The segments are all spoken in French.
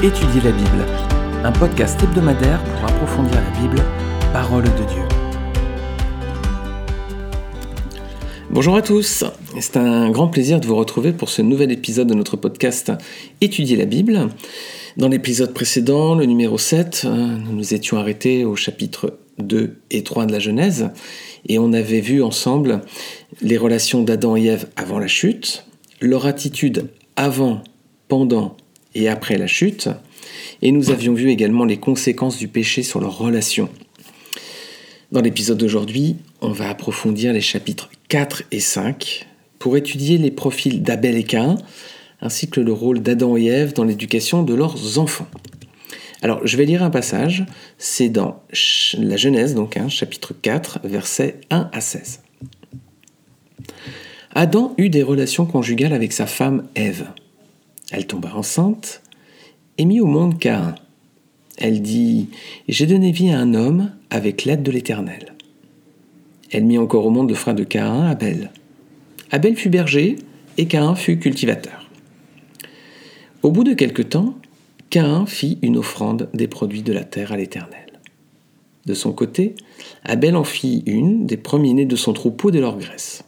Étudier la Bible, un podcast hebdomadaire pour approfondir la Bible, parole de Dieu. Bonjour à tous, c'est un grand plaisir de vous retrouver pour ce nouvel épisode de notre podcast Étudier la Bible. Dans l'épisode précédent, le numéro 7, nous nous étions arrêtés au chapitre 2 et 3 de la Genèse et on avait vu ensemble les relations d'Adam et Ève avant la chute, leur attitude avant, pendant après la chute, et nous avions vu également les conséquences du péché sur leurs relations. Dans l'épisode d'aujourd'hui, on va approfondir les chapitres 4 et 5 pour étudier les profils d'Abel et Caïn, ainsi que le rôle d'Adam et Ève dans l'éducation de leurs enfants. Alors, je vais lire un passage, c'est dans la Genèse, donc hein, chapitre 4, versets 1 à 16. Adam eut des relations conjugales avec sa femme Ève. Elle tomba enceinte et mit au monde Caïn. Elle dit J'ai donné vie à un homme avec l'aide de l'Éternel. Elle mit encore au monde le frère de Caïn, Abel. Abel fut berger et Caïn fut cultivateur. Au bout de quelque temps, Caïn fit une offrande des produits de la terre à l'Éternel. De son côté, Abel en fit une des premiers-nés de son troupeau de leur graisse.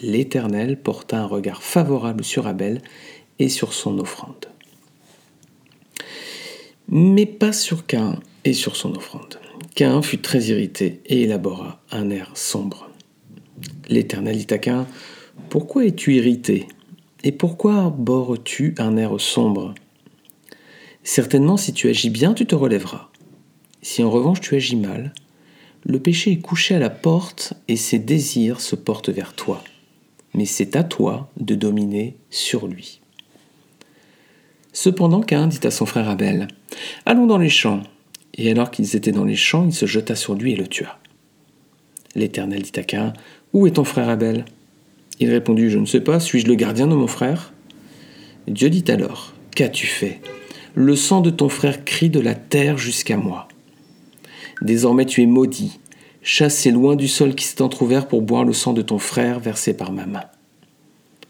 L'Éternel porta un regard favorable sur Abel sur son offrande. Mais pas sur Caïn et sur son offrande. Caïn fut très irrité et élabora un air sombre. L'Éternel dit à Caïn, Pourquoi es-tu irrité Et pourquoi arbores-tu un air sombre? Certainement, si tu agis bien, tu te relèveras. Si en revanche tu agis mal, le péché est couché à la porte et ses désirs se portent vers toi. Mais c'est à toi de dominer sur lui. Cependant, Cain dit à son frère Abel Allons dans les champs. Et alors qu'ils étaient dans les champs, il se jeta sur lui et le tua. L'Éternel dit à Cain Où est ton frère Abel? Il répondit Je ne sais pas, suis-je le gardien de mon frère? Dieu dit alors Qu'as-tu fait? Le sang de ton frère crie de la terre jusqu'à moi. Désormais tu es maudit, chassé loin du sol qui s'est entr'ouvert pour boire le sang de ton frère versé par ma main.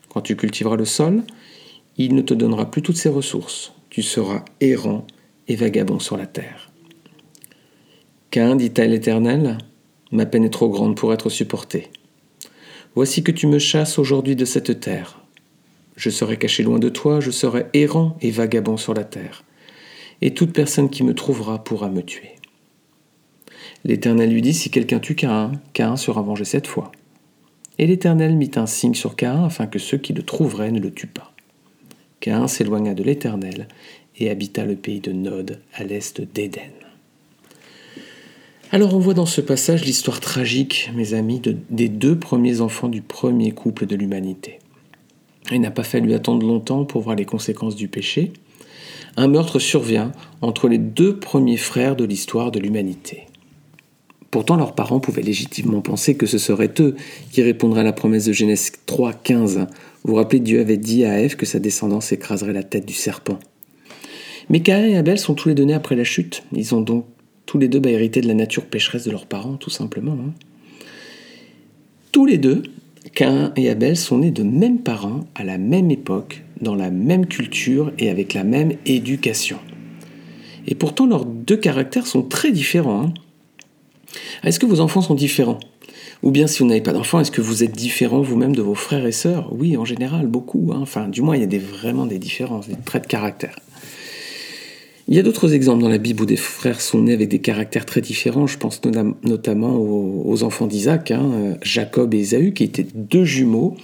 Quand tu cultiveras le sol, il ne te donnera plus toutes ses ressources. Tu seras errant et vagabond sur la terre. Cain dit à l'Éternel, Ma peine est trop grande pour être supportée. Voici que tu me chasses aujourd'hui de cette terre. Je serai caché loin de toi, je serai errant et vagabond sur la terre, et toute personne qui me trouvera pourra me tuer. L'Éternel lui dit, Si quelqu'un tue Caïn, Caïn sera vengé cette fois. Et l'Éternel mit un signe sur Caïn afin que ceux qui le trouveraient ne le tuent pas. Caïn s'éloigna de l'Éternel et habita le pays de Nod à l'est d'Éden. Alors on voit dans ce passage l'histoire tragique, mes amis, des deux premiers enfants du premier couple de l'humanité. Il n'a pas fallu attendre longtemps pour voir les conséquences du péché. Un meurtre survient entre les deux premiers frères de l'histoire de l'humanité. Pourtant, leurs parents pouvaient légitimement penser que ce serait eux qui répondraient à la promesse de Genèse 3, 15. Vous vous rappelez, Dieu avait dit à Ève que sa descendance écraserait la tête du serpent. Mais Caïn et Abel sont tous les deux nés après la chute. Ils ont donc tous les deux bah, hérité de la nature pécheresse de leurs parents, tout simplement. Hein. Tous les deux, Cain et Abel sont nés de mêmes parents, à la même époque, dans la même culture et avec la même éducation. Et pourtant, leurs deux caractères sont très différents. Hein. Est-ce que vos enfants sont différents? Ou bien si vous n'avez pas d'enfants, est-ce que vous êtes différents vous-même de vos frères et sœurs? Oui, en général, beaucoup. Hein. Enfin, du moins, il y a des, vraiment des différences, des traits de caractère. Il y a d'autres exemples dans la Bible où des frères sont nés avec des caractères très différents. Je pense notamment aux, enfants d'Isaac, hein, euh, Jacob et Ésaü, qui étaient deux jumeaux,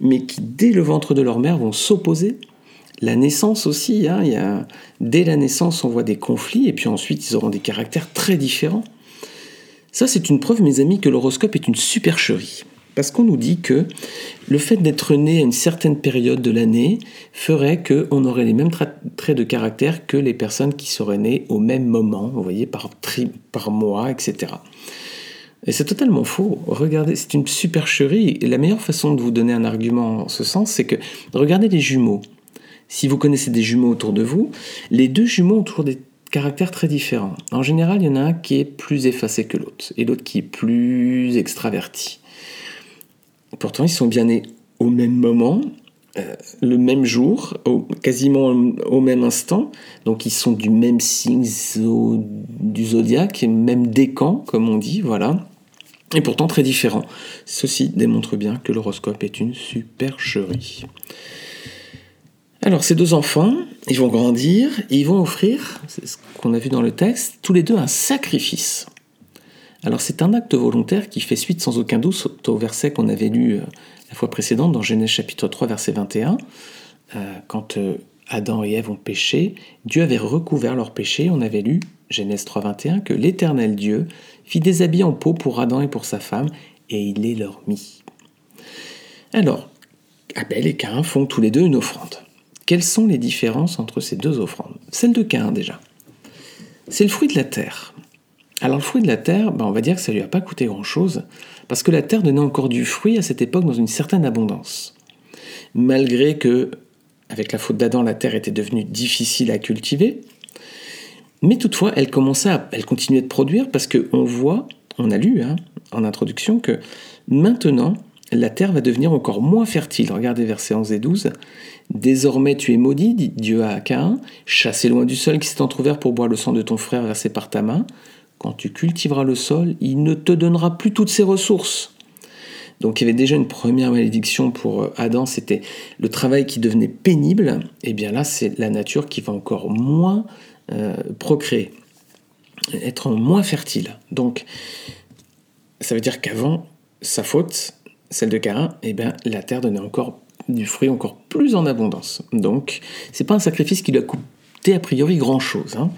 mais qui, dès le ventre de leur mère, vont s'opposer. La naissance aussi, hein, il y a, dès la naissance, on voit des conflits, et puis ensuite, ils auront des caractères très différents. Ça, c'est une preuve, mes amis, que l'horoscope est une supercherie. Parce qu'on nous dit que le fait d'être né à une certaine période de l'année ferait qu'on aurait les mêmes traits de caractère que les personnes qui seraient nées au même moment, vous voyez, par, par mois, etc. Et c'est totalement faux. Regardez, c'est une supercherie. Et la meilleure façon de vous donner un argument en ce sens, c'est que regardez les jumeaux. Si vous connaissez des jumeaux autour de vous, les deux jumeaux toujours des caractères très différents. En général, il y en a un qui est plus effacé que l'autre, et l'autre qui est plus extraverti. Pourtant, ils sont bien nés au même moment, euh, le même jour, quasiment au même instant. Donc ils sont du même signe du zodiaque, même décan, comme on dit, voilà. Et pourtant très différents. Ceci démontre bien que l'horoscope est une supercherie. Alors ces deux enfants, ils vont grandir et ils vont offrir, c'est ce qu'on a vu dans le texte, tous les deux un sacrifice. Alors c'est un acte volontaire qui fait suite sans aucun doute au verset qu'on avait lu euh, la fois précédente dans Genèse chapitre 3 verset 21. Euh, quand euh, Adam et Ève ont péché, Dieu avait recouvert leur péché. On avait lu Genèse 3 21 que l'Éternel Dieu fit des habits en peau pour Adam et pour sa femme et il les leur mit. Alors, Abel et Cain font tous les deux une offrande. Quelles sont les différences entre ces deux offrandes? Celle de Cain déjà. C'est le fruit de la terre. Alors le fruit de la terre, ben, on va dire que ça lui a pas coûté grand-chose, parce que la terre donnait encore du fruit à cette époque dans une certaine abondance. Malgré que, avec la faute d'Adam, la terre était devenue difficile à cultiver, mais toutefois, elle commençait elle continuait de produire parce qu'on voit, on a lu hein, en introduction que maintenant, la terre va devenir encore moins fertile. Regardez versets 11 et 12. Désormais tu es maudit, dit Dieu à Cain, chassé loin du sol qui s'est entrouvert pour boire le sang de ton frère versé par ta main. Quand tu cultiveras le sol, il ne te donnera plus toutes ses ressources. Donc il y avait déjà une première malédiction pour euh, Adam, c'était le travail qui devenait pénible. Et bien là, c'est la nature qui va encore moins euh, procréer, être moins fertile. Donc ça veut dire qu'avant sa faute, celle de Cain, eh bien, la terre donnait encore du fruit encore plus en abondance. Donc c'est pas un sacrifice qui lui a coûté a priori grand chose. Hein.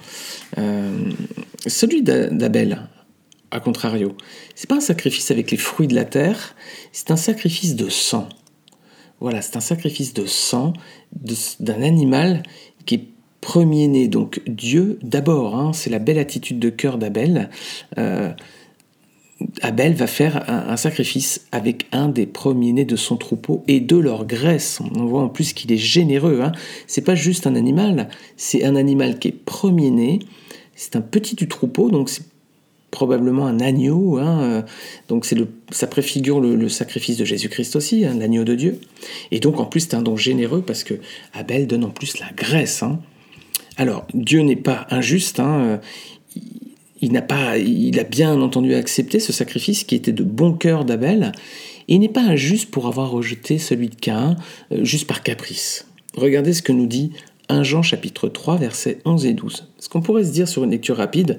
Euh, celui d'Abel, à contrario, c'est pas un sacrifice avec les fruits de la terre, c'est un sacrifice de sang. Voilà, c'est un sacrifice de sang d'un animal qui est premier-né. Donc Dieu d'abord, hein, c'est la belle attitude de cœur d'Abel. Euh, Abel va faire un, sacrifice avec un des premiers-nés de son troupeau et de leur graisse. On voit en plus qu'il est généreux. Hein. C'est pas juste un animal, c'est un animal qui est premier-né. C'est un petit du troupeau, donc c'est probablement un agneau. Hein. Donc c'est ça préfigure le, sacrifice de Jésus-Christ aussi, hein, l'agneau de Dieu. Et donc en plus c'est un don généreux parce que Abel donne en plus la graisse. Hein. Alors Dieu n'est pas injuste. Hein il n'a pas, il a bien entendu accepté ce sacrifice qui était de bon cœur d'Abel, et il n'est pas injuste pour avoir rejeté celui de Cain euh, juste par caprice. Regardez ce que nous dit 1 Jean chapitre 3 versets 11 et 12. Ce qu'on pourrait se dire sur une lecture rapide,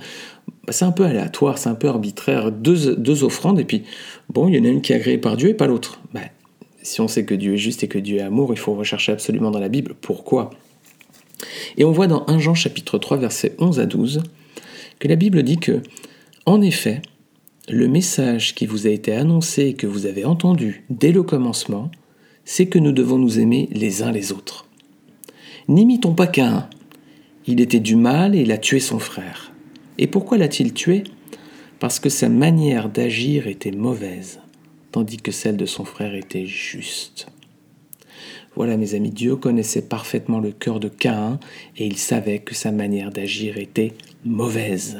bah, c'est un peu aléatoire, c'est un peu arbitraire, deux, deux, offrandes, et puis bon, il y en a une qui est agréée par Dieu et pas l'autre. Bah, si on sait que Dieu est juste et que Dieu est amour, il faut rechercher absolument dans la Bible pourquoi. Et on voit dans 1 Jean chapitre 3 versets 11 à 12, que la Bible dit que, en effet, le message qui vous a été annoncé et que vous avez entendu dès le commencement, c'est que nous devons nous aimer les uns les autres. N'imitons pas qu'un. Il était du mal et il a tué son frère. Et pourquoi l'a-t-il tué? Parce que sa manière d'agir était mauvaise, tandis que celle de son frère était juste. Voilà mes amis, Dieu connaissait parfaitement le cœur de Caïn et il savait que sa manière d'agir était mauvaise.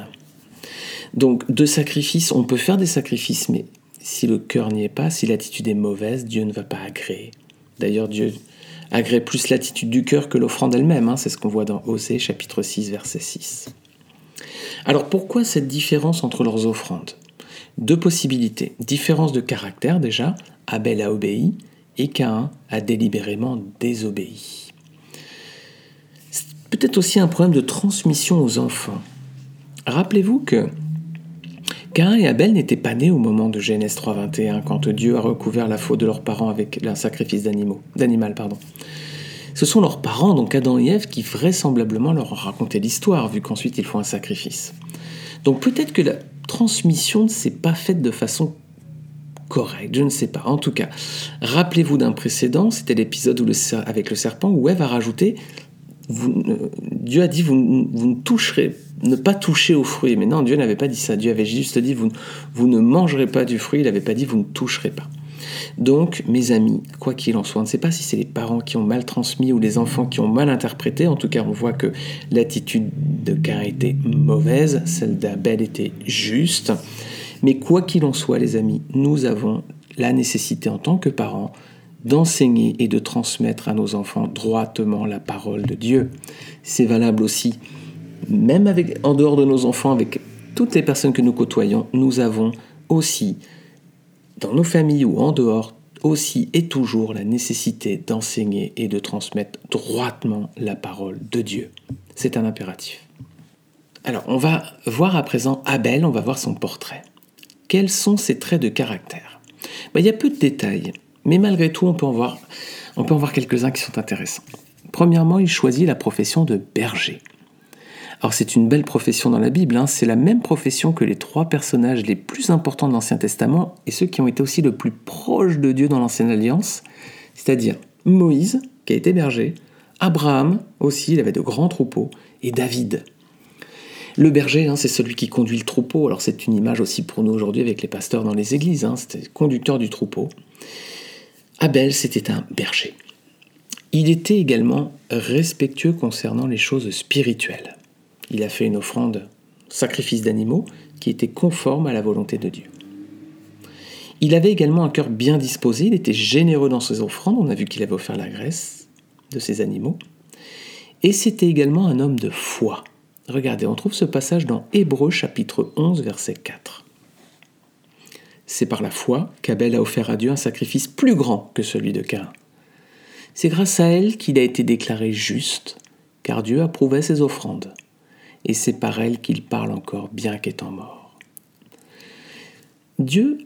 Donc de sacrifices, on peut faire des sacrifices, mais si le cœur n'y est pas, si l'attitude est mauvaise, Dieu ne va pas agréer. D'ailleurs, Dieu agrée plus l'attitude du cœur que l'offrande elle-même, hein. c'est ce qu'on voit dans Osée chapitre 6 verset 6. Alors pourquoi cette différence entre leurs offrandes? Deux possibilités. Différence de caractère déjà, Abel a obéi, et Cain a délibérément désobéi. Peut-être aussi un problème de transmission aux enfants. Rappelez-vous que Cain et Abel n'étaient pas nés au moment de Genèse 3.21, quand Dieu a recouvert la faute de leurs parents avec un sacrifice d'animal. Ce sont leurs parents, donc Adam et Ève, qui vraisemblablement leur ont raconté l'histoire, vu qu'ensuite ils font un sacrifice. Donc peut-être que la transmission ne s'est pas faite de façon correct, je ne sais pas. En tout cas, rappelez-vous d'un précédent, c'était l'épisode avec le serpent où Ève a rajouté Dieu a dit vous, ne toucherez, ne pas toucher au fruit. Mais non, Dieu n'avait pas dit ça. Dieu avait juste dit vous, vous ne mangerez pas du fruit. Il n'avait pas dit vous ne toucherez pas. Donc, mes amis, quoi qu'il en soit, on ne sait pas si c'est les parents qui ont mal transmis ou les enfants qui ont mal interprété. En tout cas, on voit que l'attitude de Cain était mauvaise, celle d'Abel était juste. Mais quoi qu'il en soit, les amis, nous avons la nécessité en tant que parents d'enseigner et de transmettre à nos enfants droitement la parole de Dieu. C'est valable aussi, même avec, en dehors de nos enfants, avec toutes les personnes que nous côtoyons, nous avons aussi, dans nos familles ou en dehors, aussi et toujours la nécessité d'enseigner et de transmettre droitement la parole de Dieu. C'est un impératif. Alors, on va voir à présent Abel, on va voir son portrait. Quels sont ses traits de caractère? Ben, Il y a peu de détails, mais malgré tout, on peut en voir, on peut en voir quelques-uns qui sont intéressants. Premièrement, il choisit la profession de berger. Alors c'est une belle profession dans la Bible, hein. c'est la même profession que les trois personnages les plus importants de l'Ancien Testament et ceux qui ont été aussi le plus proches de Dieu dans l'Ancienne Alliance, c'est-à-dire Moïse, qui a été berger, Abraham aussi, il avait de grands troupeaux, et David. Le berger, hein, c'est celui qui conduit le troupeau, alors c'est une image aussi pour nous aujourd'hui avec les pasteurs dans les églises, hein. c'était le conducteur du troupeau. Abel, c'était un berger. Il était également respectueux concernant les choses spirituelles. Il a fait une offrande, sacrifice d'animaux, qui était conforme à la volonté de Dieu. Il avait également un cœur bien disposé, il était généreux dans ses offrandes, on a vu qu'il avait offert la graisse de ses animaux. Et c'était également un homme de foi. Regardez, on trouve ce passage dans Hébreu chapitre 11 verset 4. C'est par la foi qu'Abel a offert à Dieu un sacrifice plus grand que celui de Cain. C'est grâce à elle qu'il a été déclaré juste, car Dieu approuvait ses offrandes et c'est par elle qu'il parle encore, bien qu'étant mort. Dieu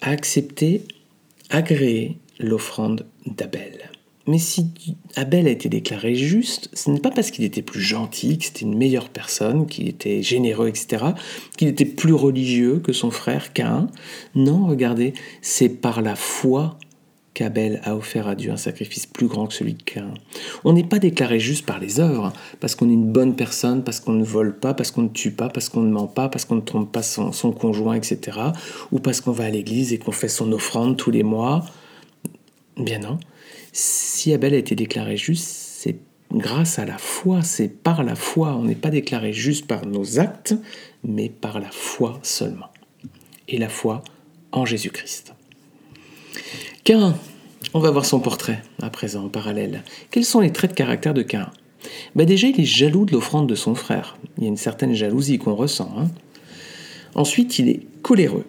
a accepté, agréé l'offrande d'Abel. Mais si Abel a été déclaré juste, ce n'est pas parce qu'il était plus gentil, que c'était une meilleure personne, qu'il était généreux, etc., qu'il était plus religieux que son frère Cain. Non, regardez, c'est par la foi qu'Abel a offert à Dieu un sacrifice plus grand que celui de Cain. On n'est pas déclaré juste par les œuvres, parce qu'on est une bonne personne, parce qu'on ne vole pas, parce qu'on ne tue pas, parce qu'on ne ment pas, parce qu'on ne trompe pas son, conjoint, etc. Ou parce qu'on va à l'église et qu'on fait son offrande tous les mois. Bien non. Si Abel a été déclaré juste, c'est grâce à la foi, c'est par la foi. On n'est pas déclaré juste par nos actes, mais par la foi seulement. Et la foi en Jésus-Christ. Cain, on va voir son portrait à présent en parallèle. Quels sont les traits de caractère de Cain ben Déjà, il est jaloux de l'offrande de son frère. Il y a une certaine jalousie qu'on ressent. Hein. Ensuite, il est coléreux.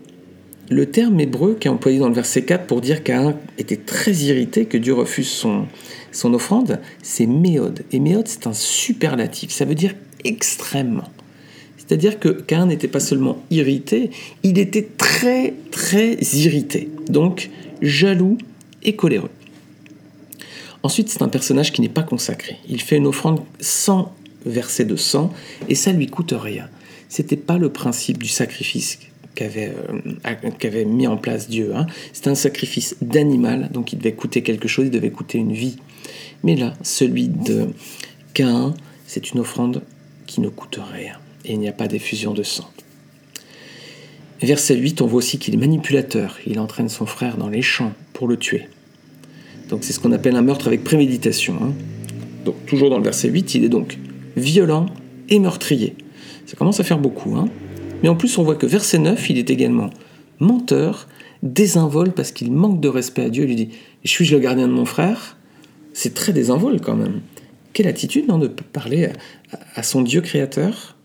Le terme hébreu qui est employé dans le verset 4 pour dire qu'Ain était très irrité que Dieu refuse son, son offrande, c'est méode. Et méode, c'est un superlatif. Ça veut dire extrêmement. C'est-à-dire que Cain n'était pas seulement irrité, il était très très irrité. Donc jaloux et coléreux. Ensuite, c'est un personnage qui n'est pas consacré. Il fait une offrande sans verser de sang et ça lui coûte rien. C'était pas le principe du sacrifice qu'avait euh, mis en place Dieu. Hein. C'était un sacrifice d'animal, donc il devait coûter quelque chose, il devait coûter une vie. Mais là, celui de Cain, c'est une offrande qui ne coûte rien et il n'y a pas d'effusion de sang. Verset 8, on voit aussi qu'il est manipulateur. Il entraîne son frère dans les champs pour le tuer. Donc c'est ce qu'on appelle un meurtre avec préméditation. Hein. Donc toujours dans le verset 8, il est donc violent et meurtrier. Ça commence à faire beaucoup. Hein. Mais en plus, on voit que verset 9, il est également menteur, désinvolte parce qu'il manque de respect à Dieu. Il lui dit Suis-je le gardien de mon frère? C'est très désinvolte quand même. Quelle attitude de parler à son Dieu créateur?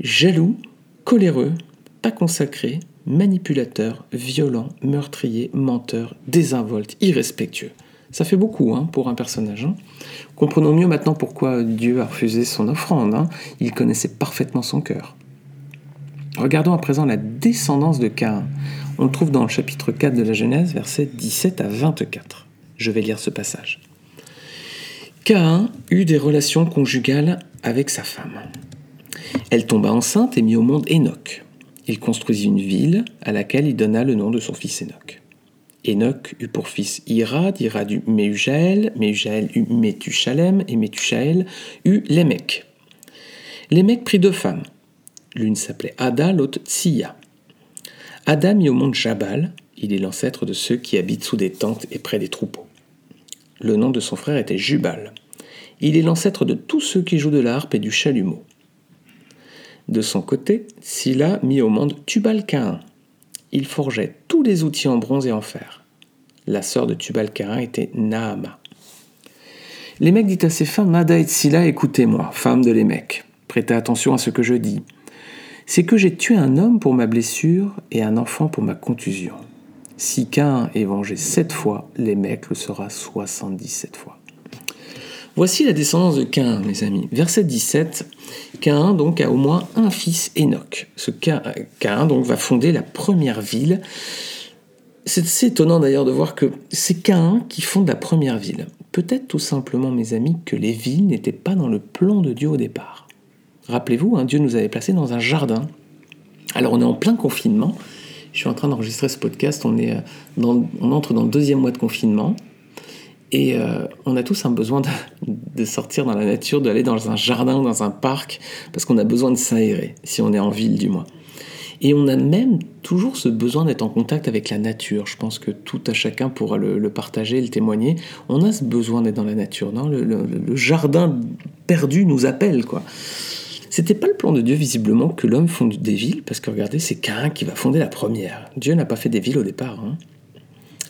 Jaloux, coléreux, pas consacré, manipulateur, violent, meurtrier, menteur, désinvolte, irrespectueux. Ça fait beaucoup hein, pour un personnage. Hein. Comprenons mieux maintenant pourquoi Dieu a refusé son offrande. Hein. Il connaissait parfaitement son cœur. Regardons à présent la descendance de Cain. On le trouve dans le chapitre 4 de la Genèse, versets 17 à 24. Je vais lire ce passage. Cain eut des relations conjugales avec sa femme. Elle tomba enceinte et mit au monde Enoch. Il construisit une ville à laquelle il donna le nom de son fils Enoch. Enoch eut pour fils Irad, Irad eut Méhujaël, Méhujaël eut Métuchalem, et Métuchaël eut Lémec. Lémec prit deux femmes. L'une s'appelait Ada, l'autre Tsiya. Ada mit au monde Jabal, il est l'ancêtre de ceux qui habitent sous des tentes et près des troupeaux. Le nom de son frère était Jubal. Il est l'ancêtre de tous ceux qui jouent de l'harpe et du chalumeau. De son côté, Scylla mit au monde Tubal-Caïn. Il forgeait tous les outils en bronze et en fer. La sœur de Tubal-Caïn était Naama. Lémec dit à ses femmes, Mada et Tsila, écoutez-moi, femmes de Lémec, prêtez attention à ce que je dis. C'est que j'ai tué un homme pour ma blessure et un enfant pour ma contusion. Si Cain est vengé sept fois, Lémec le sera soixante-dix-sept fois. Voici la descendance de Cain, mes amis. Verset 17. Cain donc a au moins un fils Enoch. Ce Cain donc va fonder la première ville. C'est assez étonnant d'ailleurs de voir que c'est Cain qui fonde la première ville. Peut-être tout simplement, mes amis, que les villes n'étaient pas dans le plan de Dieu au départ. Rappelez-vous, hein, Dieu nous avait placés dans un jardin. Alors on est en plein confinement. Je suis en train d'enregistrer ce podcast. On, est euh, on entre dans le deuxième mois de confinement. Et euh, on a tous un besoin de, sortir dans la nature, d'aller dans un jardin ou dans un parc, parce qu'on a besoin de s'aérer, si on est en ville du moins. Et on a même toujours ce besoin d'être en contact avec la nature. Je pense que tout à chacun pourra le, partager, le témoigner. On a ce besoin d'être dans la nature. Non? Le, le, jardin perdu nous appelle, quoi. C'était pas le plan de Dieu, visiblement, que l'homme fonde des villes, parce que regardez, c'est Cain qui va fonder la première. Dieu n'a pas fait des villes au départ. Hein.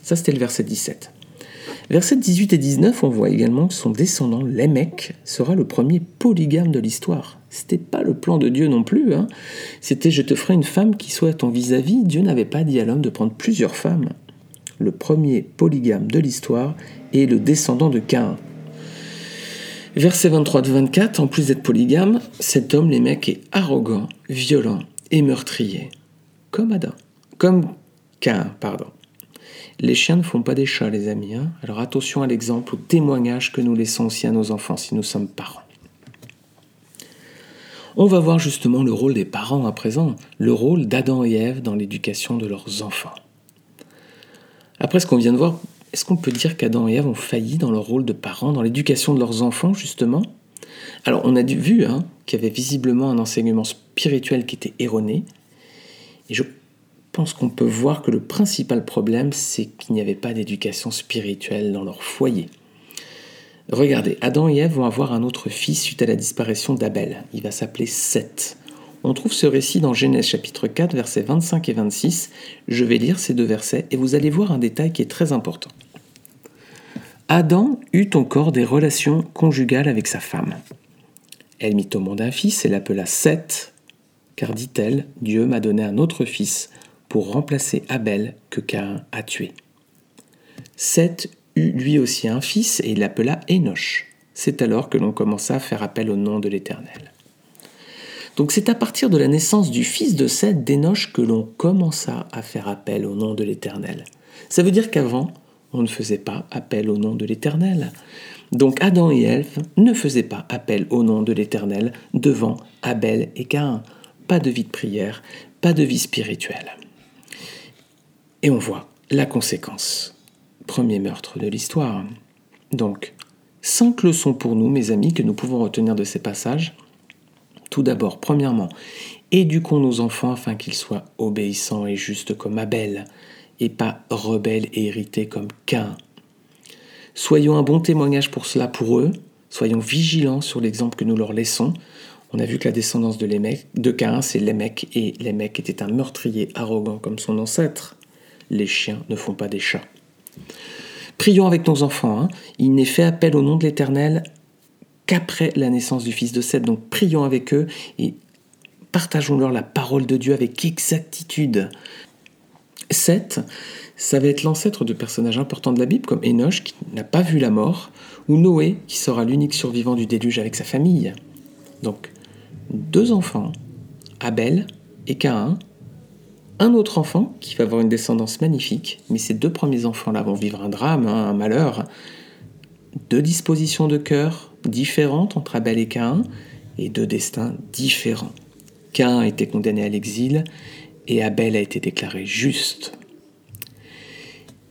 Ça, c'était le verset 17. Versets 18 et 19, on voit également que son descendant, Lémec, sera le premier polygame de l'histoire. C'était pas le plan de Dieu non plus. Hein. C'était je te ferai une femme qui soit ton vis-à-vis. Dieu n'avait pas dit à l'homme de prendre plusieurs femmes. Le premier polygame de l'histoire est le descendant de Cain. Verset 23-24, en plus d'être polygame, cet homme, Lémec, est arrogant, violent et meurtrier. Comme Adam. Comme Cain, pardon. Les chiens ne font pas des chats, les amis. Hein. Alors attention à l'exemple, au témoignage que nous laissons aussi à nos enfants si nous sommes parents. On va voir justement le rôle des parents à présent, le rôle d'Adam et Ève dans l'éducation de leurs enfants. Après ce qu'on vient de voir, est-ce qu'on peut dire qu'Adam et Ève ont failli dans leur rôle de parents, dans l'éducation de leurs enfants justement? Alors on a vu hein, qu'il y avait visiblement un enseignement spirituel qui était erroné, et je pense qu'on peut voir que le principal problème, c'est qu'il n'y avait pas d'éducation spirituelle dans leur foyer. Regardez, Adam et Ève vont avoir un autre fils suite à la disparition d'Abel. Il va s'appeler Seth. On trouve ce récit dans Genèse chapitre 4, versets 25 et 26. Je vais lire ces deux versets et vous allez voir un détail qui est très important. Adam eut encore des relations conjugales avec sa femme. Elle mit au monde un fils et l'appela Seth, car dit-elle, Dieu m'a donné un autre fils pour remplacer Abel que Caïn a tué. Seth eut lui aussi un fils et il l'appela Enoch. C'est alors que l'on commença à faire appel au nom de l'Éternel. Donc c'est à partir de la naissance du fils de Seth, d'Enoch, que l'on commença à faire appel au nom de l'Éternel. Ça veut dire qu'avant, on ne faisait pas appel au nom de l'Éternel. Donc Adam et Ève ne faisaient pas appel au nom de l'Éternel devant Abel et Caïn. Pas de vie de prière, pas de vie spirituelle. Et on voit la conséquence. Premier meurtre de l'histoire. Donc, cinq leçons pour nous, mes amis, que nous pouvons retenir de ces passages. Tout d'abord, premièrement, éduquons nos enfants afin qu'ils soient obéissants et justes comme Abel, et pas rebelles et irrités comme Cain. Soyons un bon témoignage pour cela pour eux, soyons vigilants sur l'exemple que nous leur laissons. On a vu que la descendance de, de Cain, c'est Lémec, et Lémec était un meurtrier arrogant comme son ancêtre les chiens ne font pas des chats. Prions avec nos enfants. Hein. Il n'est fait appel au nom de l'Éternel qu'après la naissance du fils de Seth. Donc prions avec eux et partageons-leur la parole de Dieu avec exactitude. Seth, ça va être l'ancêtre de personnages importants de la Bible, comme Enoch, qui n'a pas vu la mort, ou Noé, qui sera l'unique survivant du déluge avec sa famille. Donc, deux enfants, Abel et Caïn, un autre enfant qui va avoir une descendance magnifique, mais ces deux premiers enfants-là vont vivre un drame, hein, un malheur. Deux dispositions de cœur différentes entre Abel et Caïn, et deux destins différents. Caïn a été condamné à l'exil, et Abel a été déclaré juste.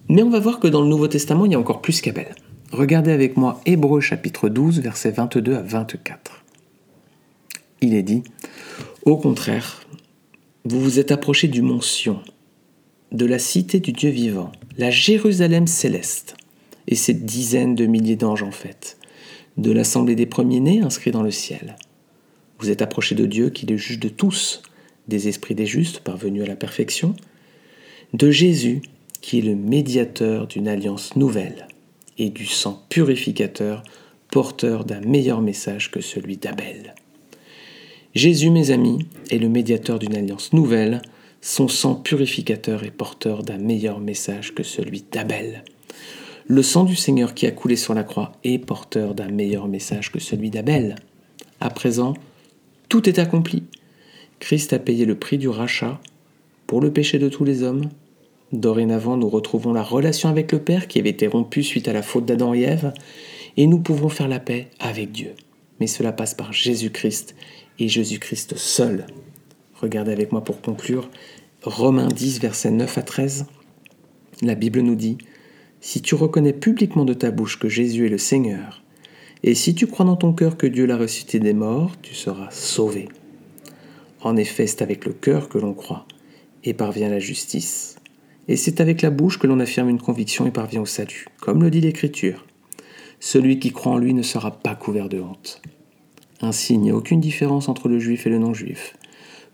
Mais on va voir que dans le Nouveau Testament, il y a encore plus qu'Abel. Regardez avec moi Hébreu chapitre 12, versets 22 à 24. Il est dit, Au contraire, vous vous êtes approché du mont Sion, de la cité du Dieu vivant, la Jérusalem céleste, et ses dizaines de milliers d'anges en fait, de l'assemblée des premiers-nés inscrits dans le ciel. Vous êtes approché de Dieu qui est le juge de tous, des esprits des justes parvenus à la perfection, de Jésus qui est le médiateur d'une alliance nouvelle et du sang purificateur porteur d'un meilleur message que celui d'Abel. Jésus, mes amis, est le médiateur d'une alliance nouvelle, son sang purificateur est porteur d'un meilleur message que celui d'Abel. Le sang du Seigneur qui a coulé sur la croix est porteur d'un meilleur message que celui d'Abel. À présent, tout est accompli. Christ a payé le prix du rachat pour le péché de tous les hommes. Dorénavant, nous retrouvons la relation avec le Père qui avait été rompue suite à la faute d'Adam et Ève, et nous pouvons faire la paix avec Dieu. Mais cela passe par Jésus-Christ et Jésus-Christ seul. Regardez avec moi pour conclure Romains 10, versets 9 à 13. La Bible nous dit Si tu reconnais publiquement de ta bouche que Jésus est le Seigneur, et si tu crois dans ton cœur que Dieu l'a ressuscité des morts, tu seras sauvé. En effet, c'est avec le cœur que l'on croit et parvient à la justice. Et c'est avec la bouche que l'on affirme une conviction et parvient au salut, comme le dit l'Écriture. Celui qui croit en lui ne sera pas couvert de honte. Ainsi, il n'y a aucune différence entre le juif et le non-juif,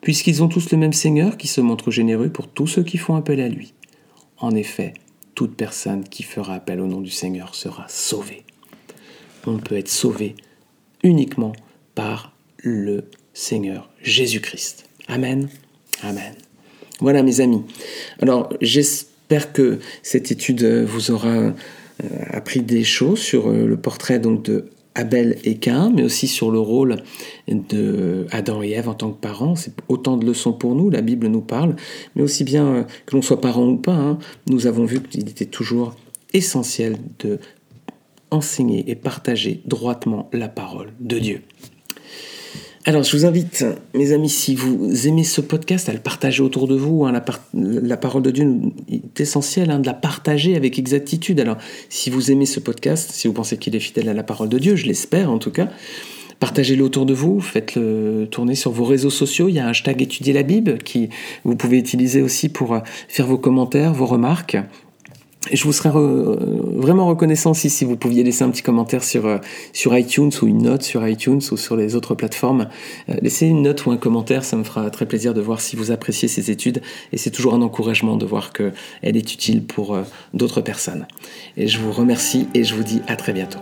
puisqu'ils ont tous le même Seigneur qui se montre généreux pour tous ceux qui font appel à lui. En effet, toute personne qui fera appel au nom du Seigneur sera sauvée. On peut être sauvé uniquement par le Seigneur Jésus-Christ. Amen. Amen. Voilà mes amis. Alors j'espère que cette étude vous aura euh, appris des choses sur euh, le portrait donc de Abel et Cain, mais aussi sur le rôle de Adam et Ève en tant que parents. C'est autant de leçons pour nous, la Bible nous parle, mais aussi bien euh, que l'on soit parent ou pas, hein, nous avons vu qu'il était toujours essentiel de enseigner et partager droitement la parole de Dieu. Alors, je vous invite, mes amis, si vous aimez ce podcast, à le partager autour de vous. Hein, la, parole de Dieu est essentielle, hein, de la partager avec exactitude. Alors, si vous aimez ce podcast, si vous pensez qu'il est fidèle à la parole de Dieu, je l'espère en tout cas, partagez-le autour de vous, faites-le tourner sur vos réseaux sociaux. Il y a un hashtag étudier la Bible qui vous pouvez utiliser aussi pour euh, faire vos commentaires, vos remarques je vous serais vraiment reconnaissant si, vous pouviez laisser un petit commentaire sur, euh, sur iTunes ou une note sur iTunes ou sur les autres plateformes. Euh, laissez une note ou un commentaire, ça me fera très plaisir de voir si vous appréciez ces études et c'est toujours un encouragement de voir qu'elle est utile pour euh, d'autres personnes. Et je vous remercie et je vous dis à très bientôt.